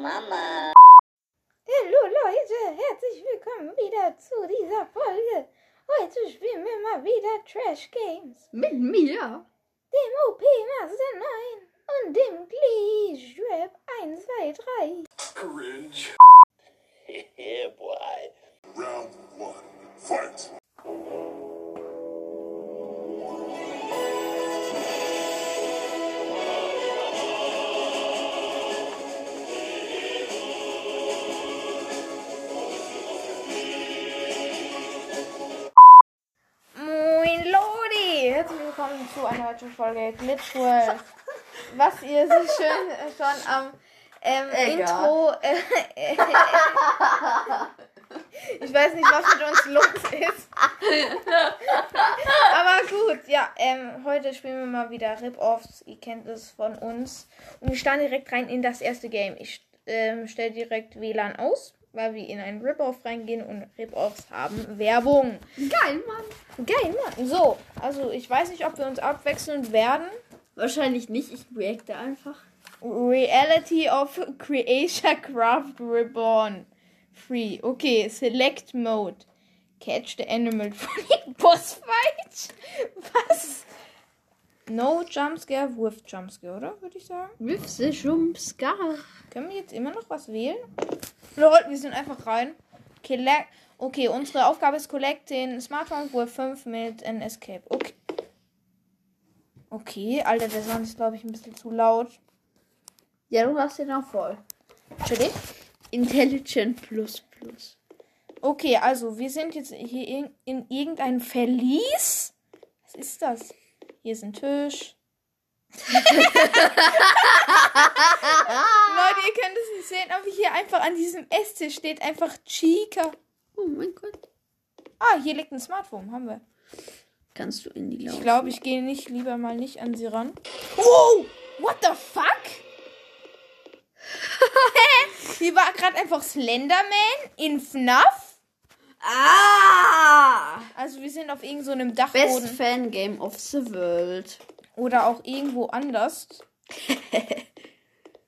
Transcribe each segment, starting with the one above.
Mama. Hallo Leute, herzlich willkommen wieder zu dieser Folge. Heute spielen wir mal wieder Trash Games. Mit mir? Dem OP Master 9 und dem Glee Rap 1, 2, 3. Cringe. yeah, boy. Round one. Fight. Willkommen zu einer weiteren Folge Glitch World. Was ihr so schön äh, schon am ähm. Intro. Äh, äh, ich weiß nicht, was mit uns los ist. Aber gut, ja, ähm, heute spielen wir mal wieder Rip-Offs. Ihr kennt es von uns. Und wir starten direkt rein in das erste Game. Ich ähm, stelle direkt WLAN aus, weil wir in einen Rip-Off reingehen und Rip-Offs haben Werbung. Geil, Mann. Geil, Mann. So, also ich weiß nicht, ob wir uns abwechseln werden. Wahrscheinlich nicht, ich reacte einfach. Reality of Creatia Craft Reborn. Free. Okay, Select Mode. Catch the Animal Funny Boss Fight. Was? No Jumpscare, Wurf Jumpscare, oder? Würde ich sagen. With the Jumpscare. Können wir jetzt immer noch was wählen? Lol, wir sind einfach rein. Collect. Okay, unsere Aufgabe ist Collect den Smartphone Wurf 5 mit ein Escape. Okay. Okay, Alter, der Sound ist, glaube ich, ein bisschen zu laut. Ja, du hast den auch voll. Entschuldigung? Intelligent plus plus. Okay, also wir sind jetzt hier in, in irgendeinem Verlies. Was ist das? Hier ist ein Tisch. Leute, ihr könnt es nicht sehen, aber hier einfach an diesem Esstisch steht einfach Chica. Oh mein Gott. Ah, hier liegt ein Smartphone, haben wir. Kannst du in die laufen? Ich glaube, ich gehe nicht lieber mal nicht an sie ran. Wow! What the fuck? hier war gerade einfach Slenderman in FNAF. Ah! Also wir sind auf irgendeinem so einem Best Dachboden. Fan Game of the World. Oder auch irgendwo anders.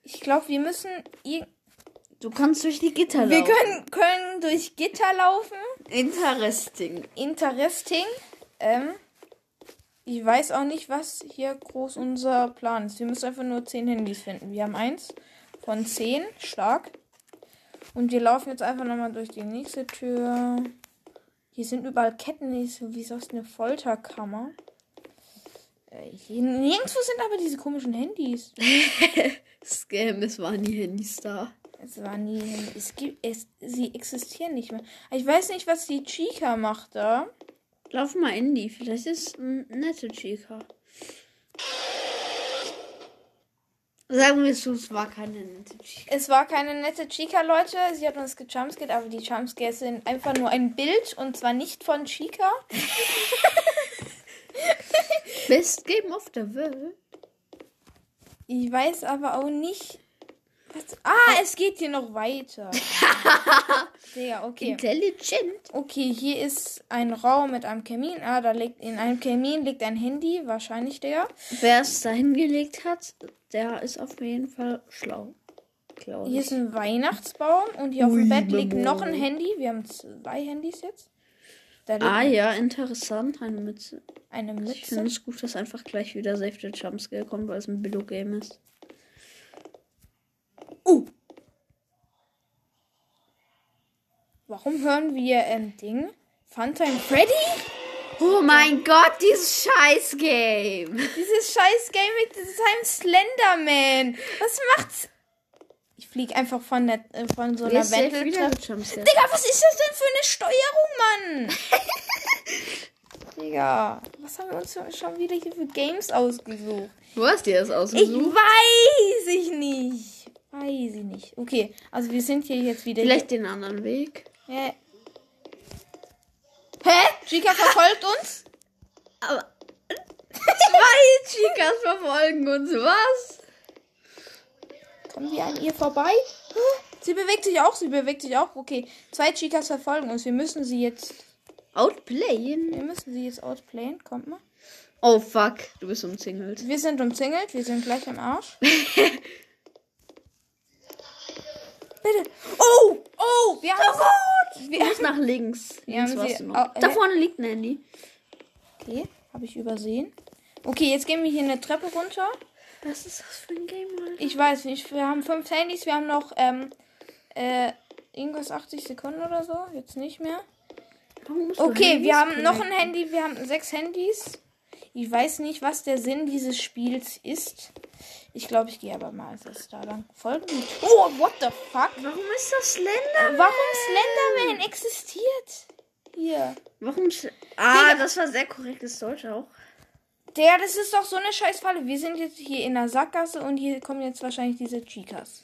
Ich glaube, wir müssen. Du kannst durch die Gitter Wir laufen. können, können durch Gitter laufen. Interesting. Interesting. Ähm, ich weiß auch nicht, was hier groß unser Plan ist. Wir müssen einfach nur 10 Handys finden. Wir haben eins von 10. Stark. Und wir laufen jetzt einfach nochmal durch die nächste Tür. Hier sind überall Ketten. die Wie ist das eine Folterkammer? Äh, hier, nirgendwo sind aber diese komischen Handys. Scam, es waren die Handys da. Es war nie. Es gibt. Es, sie existieren nicht mehr. Ich weiß nicht, was die Chica macht da. Lauf mal in die. Vielleicht ist ein nette Chica. Sagen wir so, es war keine nette Chica. Es war keine nette Chica, Leute. Sie hat uns gejumpscared, aber die Jumpscares sind einfach nur ein Bild und zwar nicht von Chica. Best Game of the World. Ich weiß aber auch nicht. Was, ah, es geht hier noch weiter. Digga, okay. Intelligent. Okay, hier ist ein Raum mit einem Kamin. Ah, da liegt in einem Kamin liegt ein Handy, wahrscheinlich der. Wer es da hingelegt hat, der ist auf jeden Fall schlau. Hier ist ein Weihnachtsbaum und hier auf dem Ui, Bett liegt noch ein Handy. Wir haben zwei Handys jetzt. Ah ja, interessant. Eine Mütze. eine Ich finde Mütze. es gut, dass einfach gleich wieder Save the Jumpscare kommt, weil es ein Billo-Game ist. Uh. Warum hören wir ein Ding? Funtime Freddy? Oh mein Gott, dieses Scheiß-Game. Dieses scheiß Game mit seinem Slenderman. Was macht's? Ich flieg einfach von, der, äh, von so einer Jumpscare. Digga, was ist das denn für eine Steuerung, Mann? Digga, was haben wir uns schon wieder hier für Games ausgesucht? Du hast dir das Ich ausgesucht. weiß ich nicht. Weiß ich nicht. Okay, also wir sind hier jetzt wieder. Vielleicht den anderen Weg. Hä? Hä? Chica verfolgt uns? Aber zwei Chicas verfolgen uns. Was? Kommen wir an ihr vorbei? Sie bewegt sich auch, sie bewegt sich auch. Okay, zwei Chicas verfolgen uns. Wir müssen sie jetzt. Outplayen? Wir müssen sie jetzt outplayen. Kommt mal. Oh fuck, du bist umzingelt. Wir sind umzingelt, wir sind gleich am Arsch. Leute. Oh, oh, wir haben Du musst nach links. Wir links haben warst du oh. Da hä? vorne liegt ein Handy. Okay, habe ich übersehen. Okay, jetzt gehen wir hier eine Treppe runter. Was ist das für ein Game, Alter? Ich weiß nicht, wir haben fünf Handys, wir haben noch ähm, äh, irgendwas 80 Sekunden oder so. Jetzt nicht mehr. Du Okay, wir haben noch ein? Handy, wir haben sechs Handys. Ich weiß nicht, was der Sinn dieses Spiels ist. Ich glaube, ich gehe aber mal als erstes da lang. Folgen. Oh, what the fuck? Warum ist das Slender? Warum Slenderman existiert? Hier. Warum? Ah, das war sehr korrekt. Das sollte auch. Der, das ist doch so eine Scheißfalle. Wir sind jetzt hier in der Sackgasse und hier kommen jetzt wahrscheinlich diese Chicas.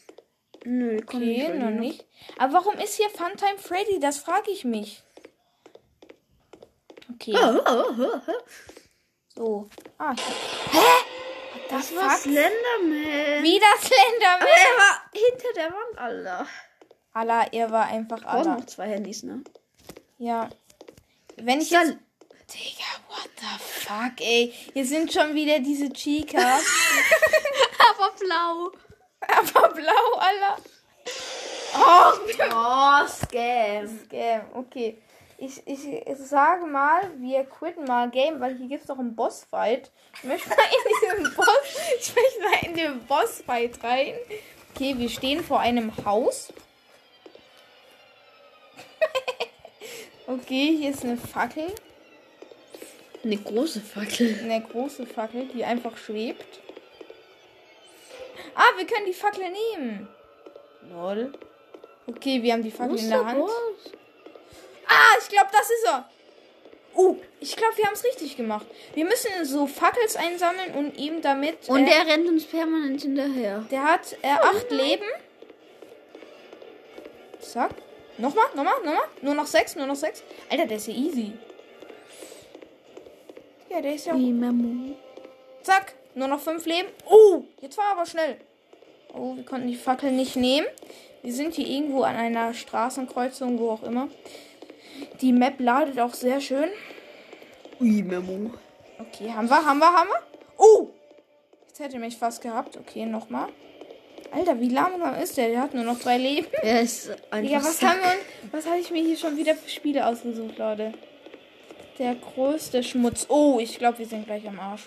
Nö, Okay, noch nicht. Aber warum ist hier Funtime Freddy? Das frage ich mich. Okay, Oh, oh, oh, oh. So. Ah, hier. Hä? Das What war fuck? Slenderman. Wieder Slenderman. Aber er war hinter der Wand, Alter. Allah, er war einfach Allah. noch zwei Handys, ne? Ja. Wenn ich Dann- jetzt... Digga, what the fuck, ey. Hier sind schon wieder diese Chicas. Aber blau. Aber blau, Allah. Oh, Scam. Scam, okay. Ich, ich, ich sage mal, wir quitten mal Game, weil hier gibt es doch einen Bossfight. Ich möchte mal in diesen Boss, ich möchte mal in den Bossfight rein. Okay, wir stehen vor einem Haus. okay, hier ist eine Fackel. Eine große Fackel. Eine große Fackel, die einfach schwebt. Ah, wir können die Fackel nehmen. Lol. Okay, wir haben die Fackel in der Hand. Ah, ich glaube, das ist er. Oh, ich glaube, wir haben es richtig gemacht. Wir müssen so Fackels einsammeln und ihm damit. Und äh, der rennt uns permanent hinterher. der hat äh, acht Leben. Zack. Nochmal, nochmal, nochmal. Nur noch sechs, nur noch sechs. Alter, der ist ja easy. Ja, der ist ja. Wie Memo. Zack. Nur noch fünf Leben. Oh, jetzt war er aber schnell. Oh, wir konnten die Fackel nicht nehmen. Wir sind hier irgendwo an einer Straßenkreuzung, wo auch immer. Die Map ladet auch sehr schön. Ui, Memo. Okay, haben wir, haben wir, haben wir. Oh! Jetzt hätte mich fast gehabt. Okay, nochmal. Alter, wie langsam ist der? Der hat nur noch drei Leben. Er ist einfach. Ja, was haben wir was habe ich mir hier schon wieder für Spiele ausgesucht, Leute? Der größte Schmutz. Oh, ich glaube, wir sind gleich am Arsch.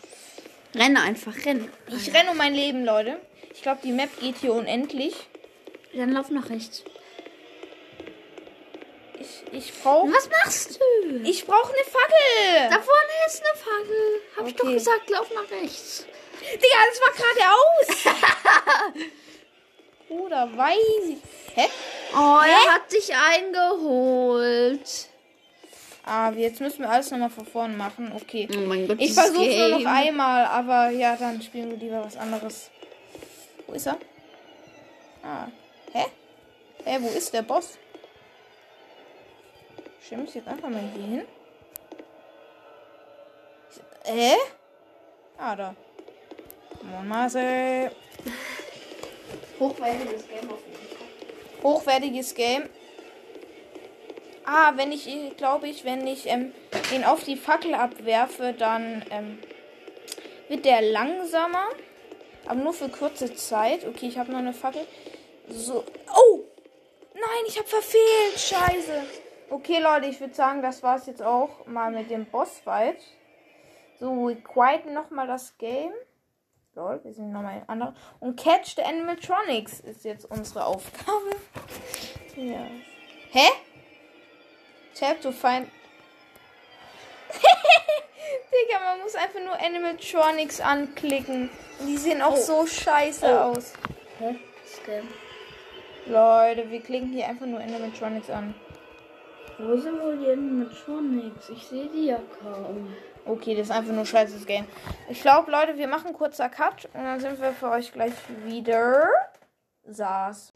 Renne einfach, renn. Ich renne um mein Leben, Leute. Ich glaube, die Map geht hier unendlich. Dann lauf nach rechts. Ich, ich brauche Was machst du? ich brauch eine Fackel. Da vorne ist eine Fackel. Hab ich doch Okay. gesagt, lauf nach rechts. Digga, das war geradeaus. Oder weiß ich. Hä? Oh, er hat dich eingeholt. Ah, jetzt müssen wir alles nochmal von vorne machen. Okay. Oh mein Gott, Ich versuche nur noch einmal, aber ja, dann spielen wir lieber was anderes. Wo ist er? Ah. Hä? Hä, wo ist der Boss? Ich jetzt einfach mal hier hin. Hä? Ah, da. Moin Marcel. Hochwertiges Game auf jeden Fall. Hochwertiges Game. Ah, wenn ich, glaube ich, wenn ich ähm, ihn auf die Fackel abwerfe, dann ähm, wird der langsamer. Aber nur für kurze Zeit. Okay, ich habe noch eine Fackel. So. Oh! Nein, ich habe verfehlt. Scheiße. Okay, Leute, ich würde sagen, das war's jetzt auch mal mit dem Bossfight. So, wir quieten nochmal das Game. Lol, wir sind nochmal in anderen. Und Catch the Animatronics ist jetzt unsere Aufgabe. Ja. Hä? Tap to find. Digga, man muss einfach nur Animatronics anklicken. Und die sehen auch so scheiße Oh. aus. Hä? Scam. Leute, wir klicken hier einfach nur Animatronics an. Wo sind wohl die Animatronics? Ich sehe die ja kaum. Okay, das ist einfach nur scheißes Game. Ich glaube, Leute, wir machen kurzer Cut und dann sind wir für euch gleich wieder. Saß.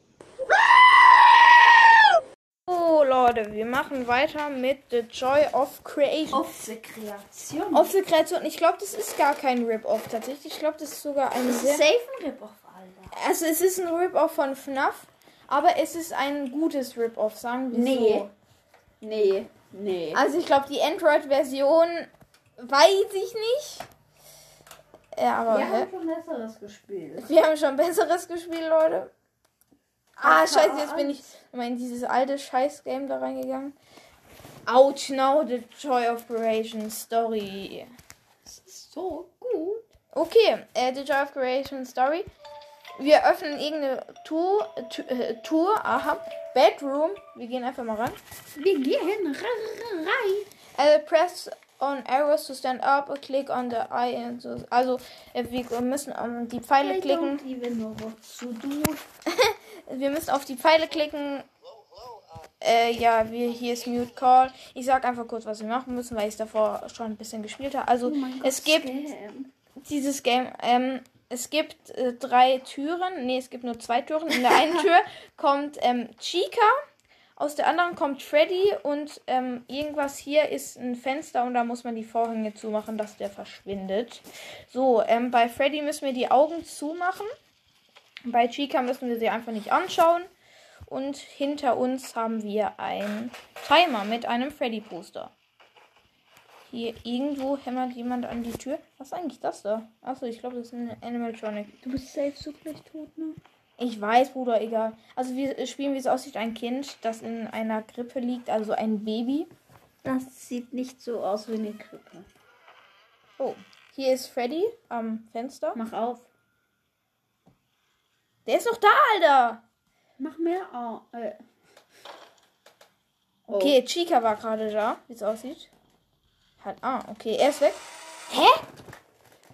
Oh, Leute, wir machen weiter mit The Joy of Creation. Auf die Kreation. Auf the Kreation. Ich glaube, das ist gar kein Rip-Off tatsächlich. Ich glaube, das ist sogar ein sehr. Safe ein Rip-Off, Alter. Also, es ist ein Rip-Off von FNAF, aber es ist ein gutes Rip-Off, sagen wir Nee. so. Nee. Nee. Also, ich glaube, die Android-Version weiß ich nicht. Ja, aber. Wir hä? haben schon besseres gespielt. Wir haben schon besseres gespielt, Leute. Ah, scheiße, jetzt bin ich mal in dieses alte Scheiß-Game da reingegangen. Ouch, now the Joy Operation Story. Das ist so gut. Okay, äh, The Joy of Creation Story. Wir öffnen irgendeine Tour, äh, Tour, aha, Bedroom. Wir gehen einfach mal ran. Wir gehen rein. Äh, press on arrows to stand up, click on the eye. and so- Also, äh, wir müssen um, die Pfeile klicken. To do. Wir müssen auf die Pfeile klicken. Äh, ja, wir, hier ist Mute Call. Ich sag einfach kurz, was wir machen müssen, weil ich es davor schon ein bisschen gespielt habe. Also, Oh mein Gott, es gibt Scam. dieses Game, ähm, es gibt äh, drei Türen. Nee, es gibt nur zwei Türen. In der einen Tür kommt ähm, Chica, aus der anderen kommt Freddy und ähm, irgendwas hier ist ein Fenster und da muss man die Vorhänge zumachen, dass der verschwindet. So, ähm, bei Freddy müssen wir die Augen zumachen. Bei Chica müssen wir sie einfach nicht anschauen. Und hinter uns haben wir einen Timer mit einem Freddy-Poster. Hier irgendwo hämmert jemand an die Tür. Was ist eigentlich das da? Achso, ich glaube, das ist ein Animatronic. Du bist safe so gleich tot, ne? Ich weiß, Bruder, egal. Also wir spielen, wie es aussieht, ein Kind, das in einer Krippe liegt, also ein Baby. Das sieht nicht so aus wie eine Krippe. Oh, hier ist Freddy am Fenster. Mach auf. Der ist noch da, Alter! Mach mehr auf. Äh. Oh. Okay, Chica war gerade da, wie es aussieht. Hat, ah, okay, er ist weg. Hä?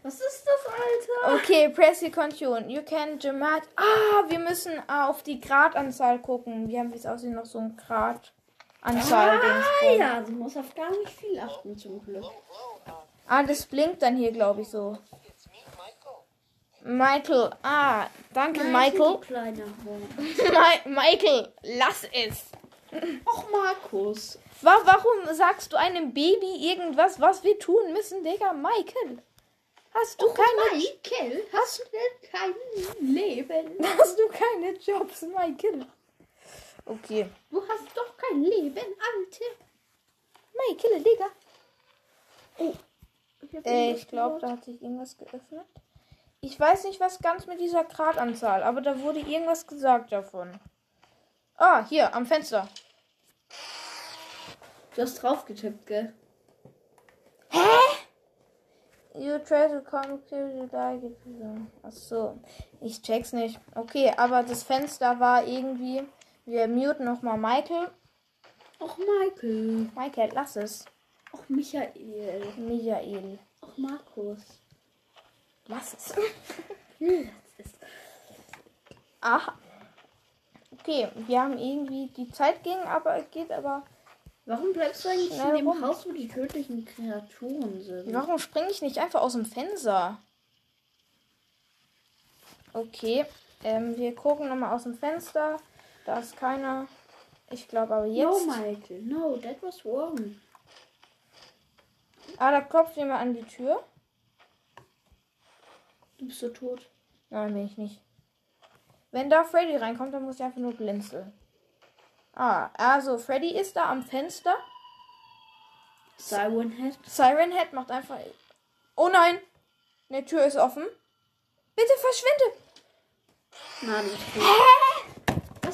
Was ist das, Alter? Okay, press the continue. You can Jamat. Ah, wir müssen ah, auf die Gradanzahl gucken. Wir haben, wie es aussieht, noch so ein Gradanzahl. Ah, ja, du musst auf gar nicht viel achten, zum Glück. Ah, das blinkt dann hier, glaube ich, so. Michael. Michael. Ah, danke, Michael. kleiner Hund. Mi Michael, lass es. Och, Markus. Wa warum sagst du einem Baby irgendwas, was wir tun müssen, Digga? Michael. Hast du keine, Michael, hast du denn kein Leben? hast du keine Jobs, Michael? Okay. Du hast doch kein Leben, Alte. Michael, Digga. Oh. Ich Äh, ich glaube, da hat sich irgendwas geöffnet. Ich weiß nicht, was ganz mit dieser Gradanzahl, aber da wurde irgendwas gesagt davon. Ah, hier, am Fenster. Du hast drauf getippt, gell? You try to come clear you like it. Ach so, ich check's nicht. Okay, aber das Fenster war irgendwie. Wir muten nochmal Michael. Och, Michael. Michael, lass es. Och, Michael. Michael, Och, Markus. lass es. Hm, Aha. Okay, wir haben irgendwie. Die Zeit ging, aber geht aber. Warum bleibst du eigentlich in dem warum? Haus, wo die tödlichen Kreaturen sind? Warum springe ich nicht einfach aus dem Fenster? Okay, ähm, wir gucken nochmal aus dem Fenster. Da ist keiner. Ich glaube aber No, jetzt. Michael. No, that was wrong. ah, da klopft jemand an die Tür. Du bist so tot. Nein, bin ich nicht. Wenn da Freddy reinkommt, dann muss ich einfach nur blinzeln. Ah, also Freddy ist da am Fenster. Siren Head. Siren Head macht einfach. Oh nein! Die Tür ist offen. Bitte verschwinde! Na, nicht tot.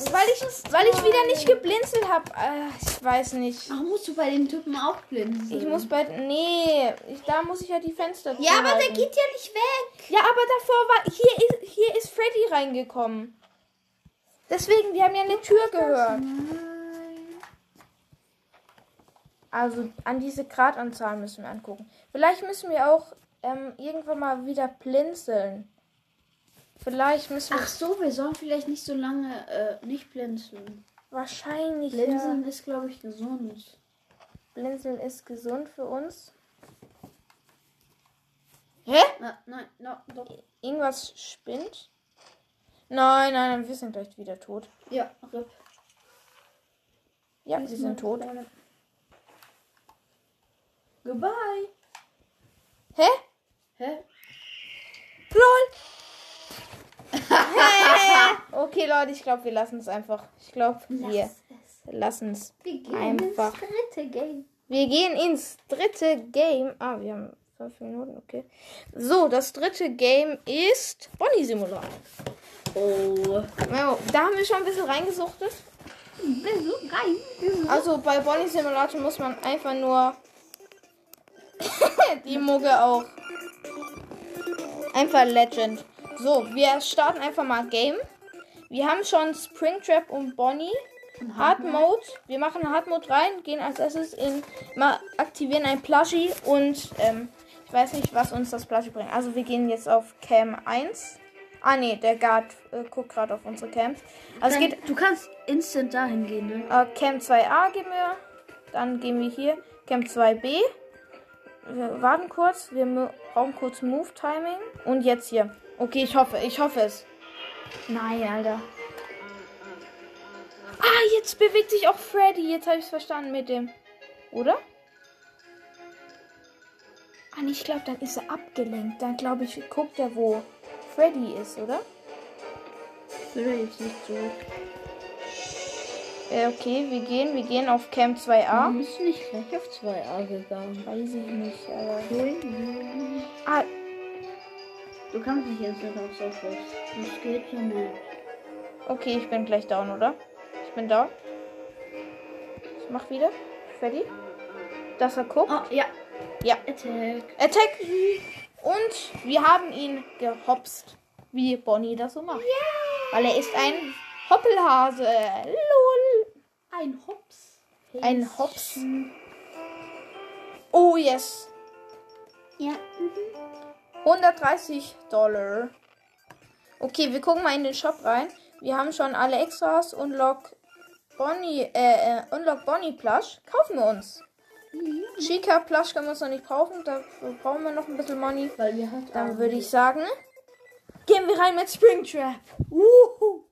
Weil ich, weil ich wieder nicht geblinzelt habe. Äh, ich weiß nicht. Ach, musst du bei den Typen auch blinzeln? Ich muss bei. Nee, ich, da muss ich ja die Fenster Ja, aber der geht ja nicht weg. Ja, aber davor war. Hier ist, hier ist Freddy reingekommen. Deswegen, wir haben ja eine Tür gehört. Also an diese Gradanzahl müssen wir angucken. Vielleicht müssen wir auch ähm, irgendwann mal wieder blinzeln. Vielleicht müssen wir. Ach so, wir sollen vielleicht nicht so lange äh, nicht blinzeln. wahrscheinlich. Blinzeln Ja. ist, glaube ich, gesund. Blinzeln ist gesund für uns. Hä? Na, nein, no, doch. Irgendwas spinnt? Nein, nein, nein, wir sind gleich wieder tot. Ja, RIP. Ja, wir sind tot. Goodbye. Hä? Hä? LOL! Okay, Leute, ich glaube, wir lassen es einfach. Ich glaube, wir lassen es. Wir gehen Einfach. ins dritte Game. Wir gehen ins dritte Game. Ah, wir haben fünf Minuten, okay. So, das dritte Game ist Bonnie Simulator. Oh. Da haben wir schon ein bisschen reingesuchtet. Also bei Bonnie Simulator muss man einfach nur die Mugge auch. Einfach Legend. So, wir starten einfach mal Game. Wir haben schon Springtrap und Bonnie. Hard Mode. Wir machen Hard Mode rein, gehen als erstes in, mal aktivieren ein Plushie und ähm, ich weiß nicht, was uns das Plushie bringt. Also wir gehen jetzt auf Cam 1. Ah nee, der Guard äh, guckt gerade auf unsere Camps. Also Dann, geht du kannst instant dahin gehen, ne? äh, Cam 2a gehen wir. Dann gehen wir hier. Cam 2b. Wir warten kurz. Wir brauchen kurz Move Timing. Und jetzt hier. Okay, ich hoffe, ich hoffe es. Nein, Alter. Ah, jetzt bewegt sich auch Freddy. Jetzt habe ich es verstanden mit dem. Oder? Ah, ich glaube, dann ist er abgelenkt. Dann glaube ich, guckt er, wo Freddy ist, oder? Ich will jetzt nicht so. Äh, okay, wir gehen. Wir gehen auf Cam Du 2a. bist nicht gleich auf 2a gegangen. Weiß ich nicht, aber. Ah, Du kannst nicht instant auf Surface. Das geht ja nicht. Okay, ich bin gleich down, oder? Ich bin down. Ich mach wieder. Freddy. Dass er guckt. Oh, ja. Ja. Attack. Attack. Und wir haben ihn gehopst. Wie Bonnie das so macht. Weil er ist ein Hoppelhase. Lol. Ein Hops. Ein Hops. Oh yes. Ja. 130 Dollar. Okay, wir gucken mal in den Shop rein. Wir haben schon alle Extras. Unlock Bonnie, äh, äh, Unlock Bonnie Plush. Kaufen wir uns. Chica Plush können wir uns noch nicht kaufen. Dafür brauchen wir noch ein bisschen Money. Weil wir halt Dann würde ich sagen, gehen wir rein mit Springtrap. Uhu.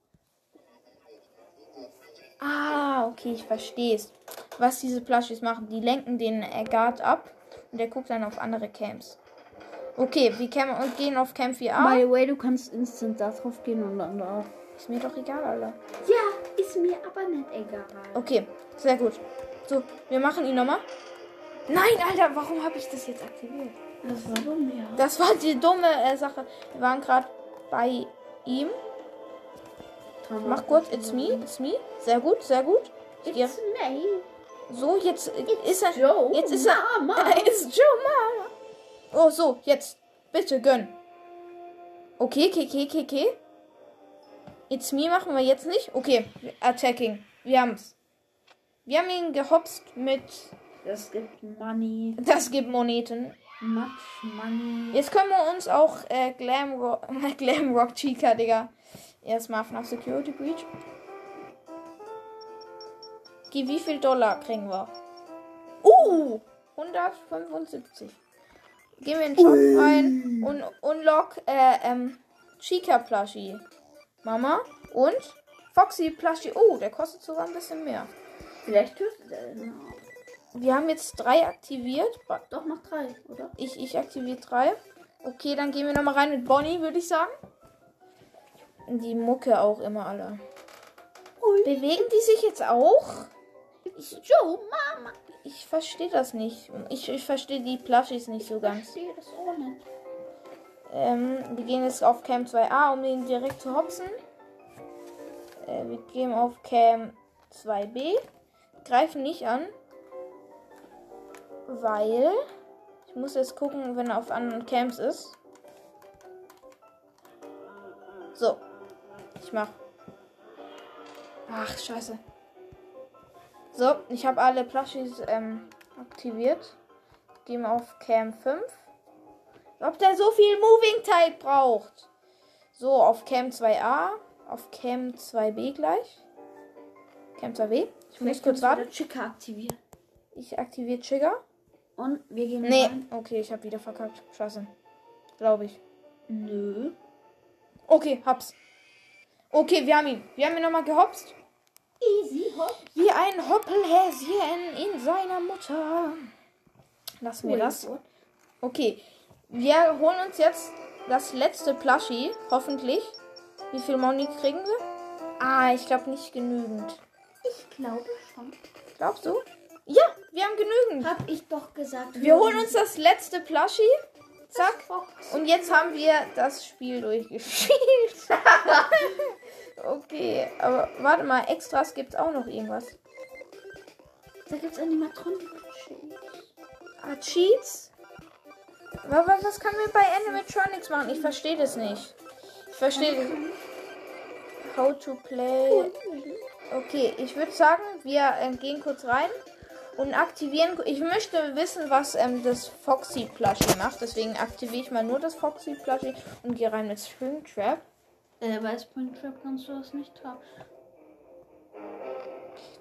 Ah, okay, ich verstehe es. Was diese Plushies machen, die lenken den äh, Guard ab und der guckt dann auf andere Camps. Okay, wir cam und gehen auf Camp 4a. By the way, du kannst instant da drauf gehen und dann da. Ist mir doch egal, Alter. Ja, ist mir aber nicht egal. Okay, sehr gut. So, wir machen ihn nochmal. Nein, Alter, warum habe ich das jetzt aktiviert? Das war dumm, ja. Das war die dumme äh, Sache. Wir waren gerade bei ihm. Mach kurz, it's me, it's me. Sehr gut, sehr gut. Ich. It's me. So, jetzt ist er. Joe. Jetzt ist er. Mama. Er ist Joe Mama. Oh, so, jetzt. Bitte gönn. Okay, okay, okay, okay, okay. It's me machen wir jetzt nicht. Okay, attacking. Wir haben's. Wir haben ihn gehopst mit. Das gibt Money. Das gibt Moneten. Much Money. Jetzt können wir uns auch äh, Glamrock, Glamrock Chica, Digga. Erstmal nach Security Breach. Okay, wie viel Dollar kriegen wir? Uh! 175. Gehen wir in den Shop rein und unlock äh, ähm, Chica Plushie. Mama und Foxy Plushie. Oh, der kostet sogar ein bisschen mehr. Vielleicht tötet er den. Wir haben jetzt drei aktiviert. Doch, noch drei, oder? Ich, ich aktiviere drei. Okay, dann gehen wir nochmal rein mit Bonnie, würde ich sagen. Die Mucke auch immer alle. Bewegen die sich jetzt auch? Ich, Joe, Mama. Ich verstehe das nicht. Ich, ich verstehe die Plushies nicht so Ich ganz. sehe das auch nicht. Ähm, wir gehen jetzt auf Cam 2a, um den direkt zu hopsen. Äh, wir gehen auf Cam 2b. Greifen nicht an. Weil. Ich muss jetzt gucken, wenn er auf anderen Camps ist. So. Ich mach. Ach, scheiße. So, ich habe alle Plushies ähm, aktiviert. Gehen wir auf Cam 5. Ob der so viel Moving Type braucht. So, auf Cam 2a. Auf Cam 2b gleich. Cam 2b. Ich muss kurz warten. Chica aktivieren. Ich aktiviere Trigger. Und wir gehen Nee. rein. Okay, ich habe wieder verkackt. Scheiße. Glaube ich. Nö. Okay, hab's. Okay, wir haben ihn. Wir haben ihn nochmal gehopst. Easy hopp. Wie ein Hoppelhäschen in seiner Mutter. Lassen wir das. Okay. Wir holen uns jetzt das letzte Plushie. Hoffentlich. Wie viel Money kriegen wir? Ah, ich glaube nicht genügend. Ich glaube schon. Glaubst du? Ja, wir haben genügend. Hab ich doch gesagt. Wir holen uns das letzte Plushie. Zack. Und jetzt haben wir das Spiel durchgespielt. okay, aber warte mal, Extras gibt's auch noch irgendwas. Da gibt's Animatronik. Ah, Cheats? Was, was, was kann man bei Animatronics machen? Ich verstehe das nicht. Ich verstehe das. How to play. Okay, ich würde sagen, wir äh, gehen kurz rein und aktivieren. Ich möchte wissen, was ähm, das Foxy Plushie macht. Deswegen aktiviere ich mal nur das Foxy Plushie und gehe rein mit Springtrap. Äh, bei Springtrap kannst du das nicht haben.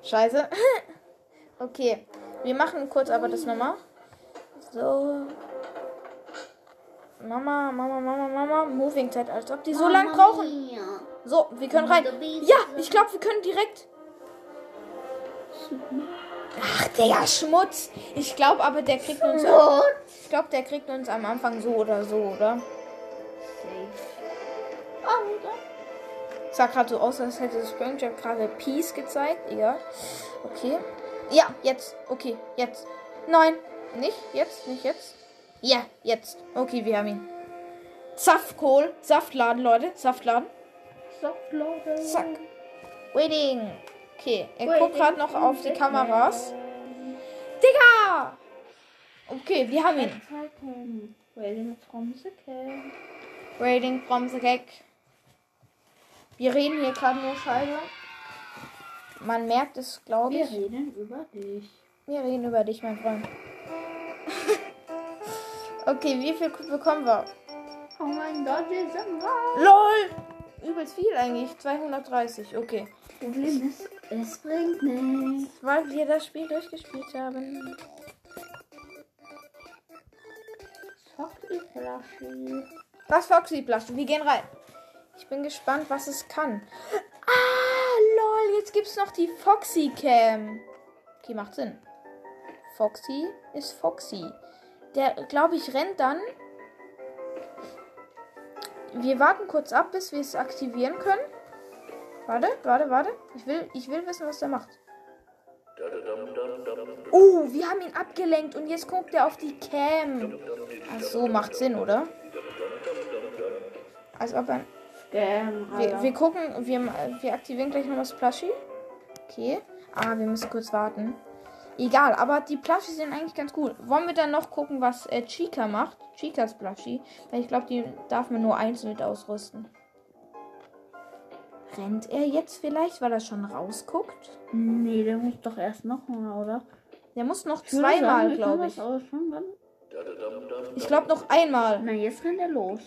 Scheiße. okay, wir machen kurz aber das nochmal. So. Mama, Mama, Mama, Mama. Moving Zeit, als ob die so lang brauchen. So, wir können rein. Ja, ich glaube, wir können direkt. Ach, Digga, Schmutz. Ich glaube aber, der kriegt uns. Ich glaube, der kriegt uns am Anfang so oder so, oder? Sah gerade so aus, als hätte Springtrap gerade Peace gezeigt. Egal. Okay. Ja, jetzt. Okay, jetzt. Nein, nicht jetzt, nicht jetzt. Ja, jetzt. Okay, wir haben ihn. Saftkohl. Saftladen, Leute. Saftladen. Saftladen. Zack. Waiting. Okay, er guckt gerade noch auf die Kameras. Digga! Okay, wir haben ihn. Waiting from the cat. Waiting from the gag. Wir reden hier gerade nur Scheiße. Man merkt es, glaube Wir ich. reden über dich. Wir reden über dich, mein Freund. okay, wie viel bekommen wir? Oh mein Gott, wir sind raus. LOL! Übelst viel eigentlich. 230, okay. Problem ist, es bringt nichts. Weil wir das Spiel durchgespielt haben. Foxy Flashy. Was Foxy Plush? Wir gehen rein. Ich bin gespannt, was es kann. Ah, lol, jetzt gibt's noch die Foxy Cam. Okay, macht Sinn. Foxy ist Foxy. Der, glaube ich, rennt dann. Wir warten kurz ab, bis wir es aktivieren können. Warte, warte, warte. Ich will, ich will wissen, was der macht. Oh, wir haben ihn abgelenkt und jetzt guckt er auf die Cam. Ach so, macht Sinn, oder? Als ob er. Scam, Wir, wir gucken, wir, wir aktivieren gleich noch das Plushie. Okay. Ah, wir müssen kurz warten. Egal, aber die Plushies sind eigentlich ganz cool. Wollen wir dann noch gucken, was äh, Chica macht? Chicas Plushie. Weil ich glaube, die darf man nur einzeln mit ausrüsten. Rennt er jetzt vielleicht, weil er schon rausguckt? Nee, der muss doch erst noch mal, oder? Der muss noch zweimal, glaube ich. Ich glaube noch einmal. Na, jetzt rennt er los.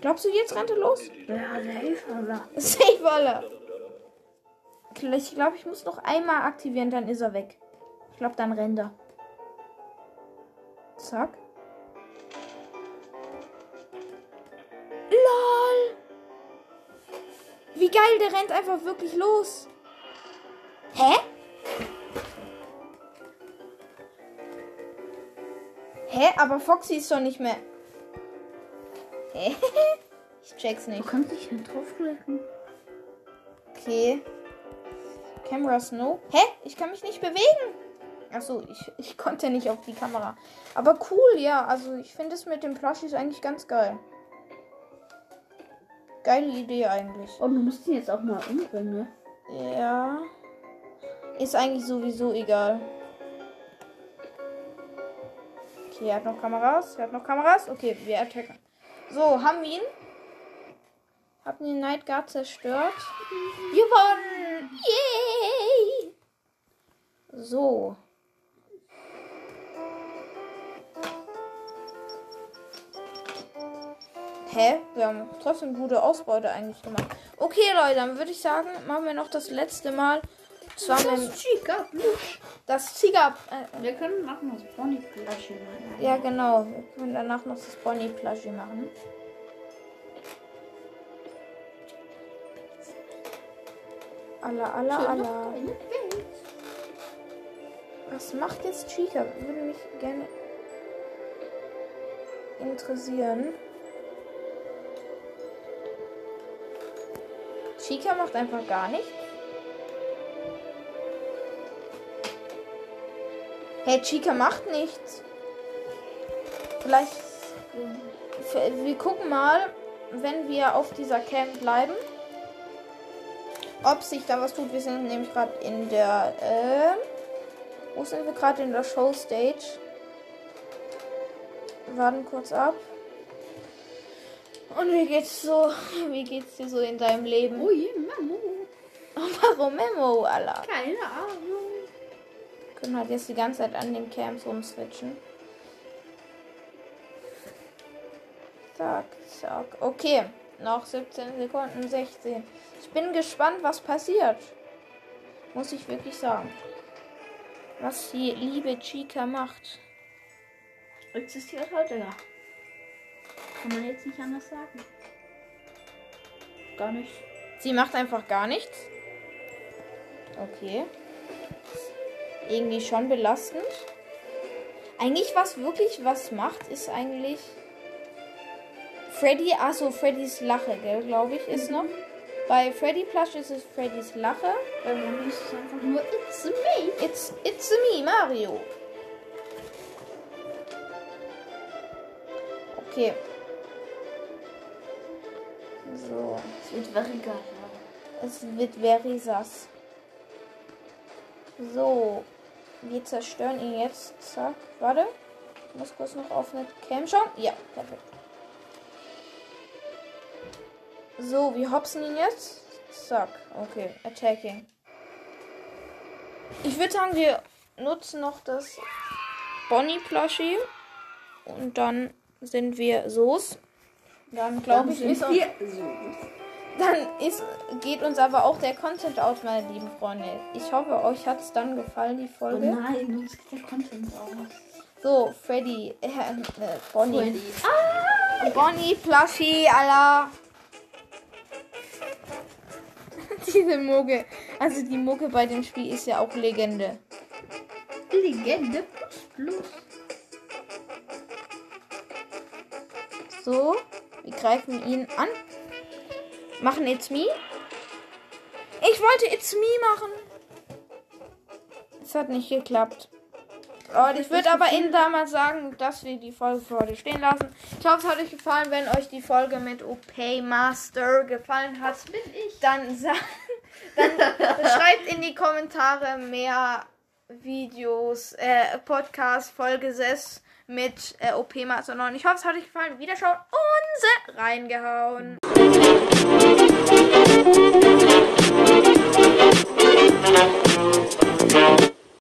Glaubst du, jetzt rennt er los? Ja, der Hilfe. Safe aller. Ich glaube, ich muss noch einmal aktivieren, dann ist er weg. Ich glaube, dann rennt er. Zack. LOL! Wie geil, der rennt einfach wirklich los. Hä? Hä? Aber Foxy ist doch nicht mehr. Hä? Ich check's Du nicht. kannst dich nicht draufklicken. Okay. Camera Snow. Hä? Ich kann mich nicht bewegen. Achso, ich, ich konnte nicht auf die Kamera. Aber cool, ja. Also ich finde es mit dem Plushies eigentlich ganz geil. Geile Idee eigentlich. Und du musst ihn jetzt auch mal umbringen, ne? Ja. Ist eigentlich sowieso egal. Okay, er hat noch Kameras. Er hat noch Kameras. Okay, wir attacken. So, haben wir ihn. Haben den Night Guard zerstört. Gewonnen! Yay! So. Hä? Wir haben trotzdem gute Ausbeute eigentlich gemacht. Okay, Leute, dann würde ich sagen, machen wir noch das letzte Mal. Zwar mit Chica. das Ziga. Äh, Wir können machen das Bonnie Flasche machen. ja, genau. Wir können danach noch das Bonnie Plushie machen. Alla, alla, alla. Was macht jetzt Chica? Würde mich gerne interessieren. Chica macht einfach gar nichts. Hey, Chica macht nichts. Vielleicht wir gucken mal, wenn wir auf dieser Camp bleiben, ob sich da was tut. Wir sind nämlich gerade in der. Äh, wo sind wir gerade in der Show Stage? Wir warten kurz ab. Und wie geht's so? Wie geht's dir so in deinem Leben? Oh je, Memo. Warum Memo, Alter? Keine Ahnung. Können halt jetzt die ganze Zeit an den Camps rumswitchen. Zack, zack. Okay, noch 17 Sekunden, 16. Ich bin gespannt, was passiert. Muss ich wirklich sagen. Was die liebe Chica macht. Existiert heute, ja. Kann man jetzt nicht anders sagen. Gar nicht. Sie macht einfach gar nichts. Okay. Irgendwie schon belastend. Eigentlich, was wirklich was macht, ist eigentlich. Freddy, achso, Freddys Lache, glaube ich, ist noch. Bei Freddy Plush ist es Freddys Lache. Bei mir ist es einfach nur It's me. It's, it's me, Mario. Okay. So. Es wird very geil. Es wird very sass. So. Wir zerstören ihn jetzt. Zack. Warte. Ich muss kurz noch auf eine Cam schauen. Ja, perfekt. So, wir hopsen ihn jetzt. Zack. Okay. Attacking. Ich würde sagen, wir nutzen noch das Bonnie Plushie. Und dann sind wir Soos. Dann glaube ich, ist wir so. Dann ist, geht uns aber auch der Content aus, meine lieben Freunde. Ich hoffe, euch hat es dann gefallen, die Oh Folge. nein, uns geht der Content aus. So, Freddy, äh, äh, Bonnie. Freddy. Ah! Bonnie, Plushie, Allah. Diese Mucke. Also die Mucke bei dem Spiel ist ja auch Legende. Legende plus plus. So, wir greifen ihn an. Machen It's Me. Ich wollte It's Me machen. Es hat nicht geklappt. Und ich würde aber Ihnen damals sagen, dass wir die Folge für heute stehen lassen. Ich hoffe, es hat euch gefallen. Wenn euch die Folge mit OP Master gefallen hat, Bin ich. dann, dann schreibt in die Kommentare mehr Videos, äh, Podcast, Folge 6 mit äh, OP Master 9. Ich hoffe, es hat euch gefallen. Wiederschauen und reingehauen. thank you